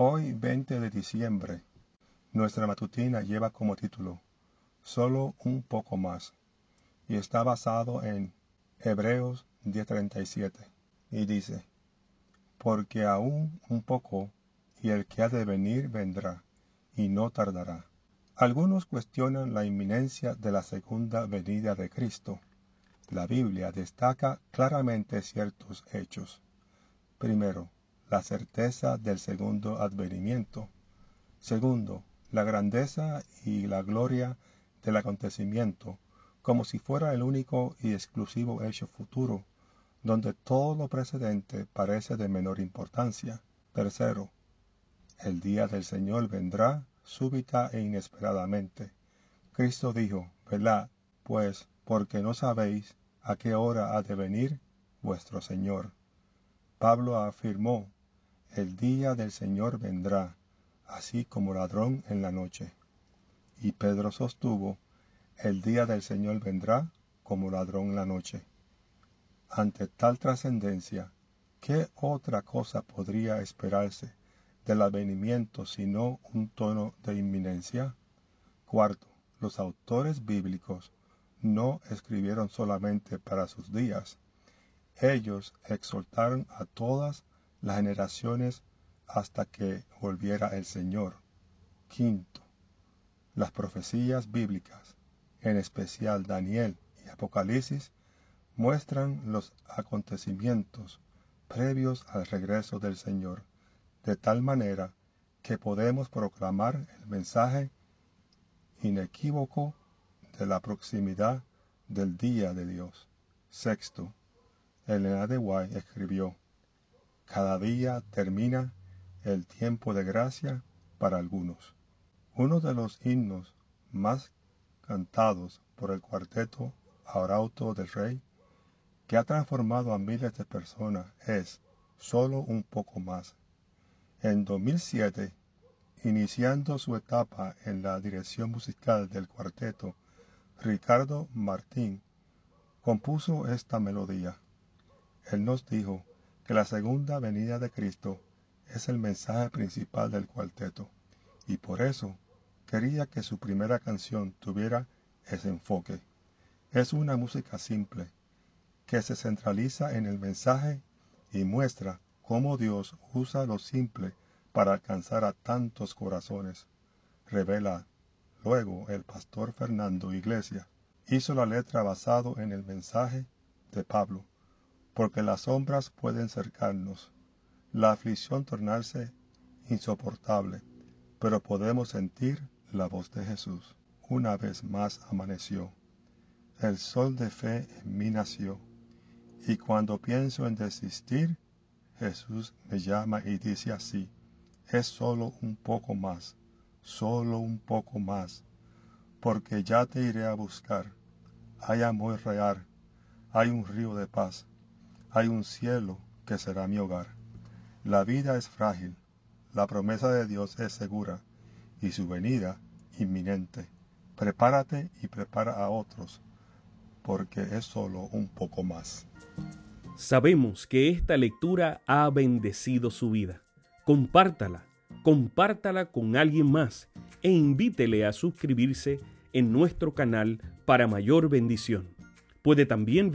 Hoy, 20 de diciembre, nuestra matutina lleva como título Solo un poco más y está basado en Hebreos 10:37 y dice, Porque aún un poco y el que ha de venir vendrá y no tardará. Algunos cuestionan la inminencia de la segunda venida de Cristo. La Biblia destaca claramente ciertos hechos. Primero, la certeza del segundo advenimiento. Segundo, la grandeza y la gloria del acontecimiento, como si fuera el único y exclusivo hecho futuro, donde todo lo precedente parece de menor importancia. Tercero, el día del Señor vendrá súbita e inesperadamente. Cristo dijo, velad, pues, porque no sabéis a qué hora ha de venir vuestro Señor. Pablo afirmó, el día del Señor vendrá, así como ladrón en la noche. Y Pedro sostuvo, el día del Señor vendrá como ladrón en la noche. Ante tal trascendencia, ¿qué otra cosa podría esperarse del advenimiento sino un tono de inminencia? Cuarto, los autores bíblicos no escribieron solamente para sus días. Ellos exhortaron a todas las generaciones hasta que volviera el Señor. Quinto, las profecías bíblicas, en especial Daniel y Apocalipsis, muestran los acontecimientos previos al regreso del Señor de tal manera que podemos proclamar el mensaje inequívoco de la proximidad del día de Dios. Sexto, Elena de White escribió, Cada día termina el tiempo de gracia para algunos. Uno de los himnos más cantados por el cuarteto Arauto del Rey, que ha transformado a miles de personas, es Solo un poco más en 2007, iniciando su etapa en la dirección musical del cuarteto, Ricardo Martín compuso esta melodía. Él nos dijo que la segunda venida de Cristo es el mensaje principal del cuarteto y por eso quería que su primera canción tuviera ese enfoque. Es una música simple que se centraliza en el mensaje y muestra cómo Dios usa lo simple para alcanzar a tantos corazones. Revela luego el pastor Fernando Iglesia. Hizo la letra basado en el mensaje de Pablo, porque las sombras pueden cercarnos, la aflicción tornarse insoportable, pero podemos sentir la voz de Jesús. Una vez más amaneció. El sol de fe en mí nació, y cuando pienso en desistir, Jesús me llama y dice así, es solo un poco más, solo un poco más, porque ya te iré a buscar. Hay amor real, hay un río de paz, hay un cielo que será mi hogar. La vida es frágil, la promesa de Dios es segura y su venida inminente. Prepárate y prepara a otros, porque es solo un poco más. Sabemos que esta lectura ha bendecido su vida. Compártala, compártala con alguien más e invítele a suscribirse en nuestro canal para mayor bendición. Puede también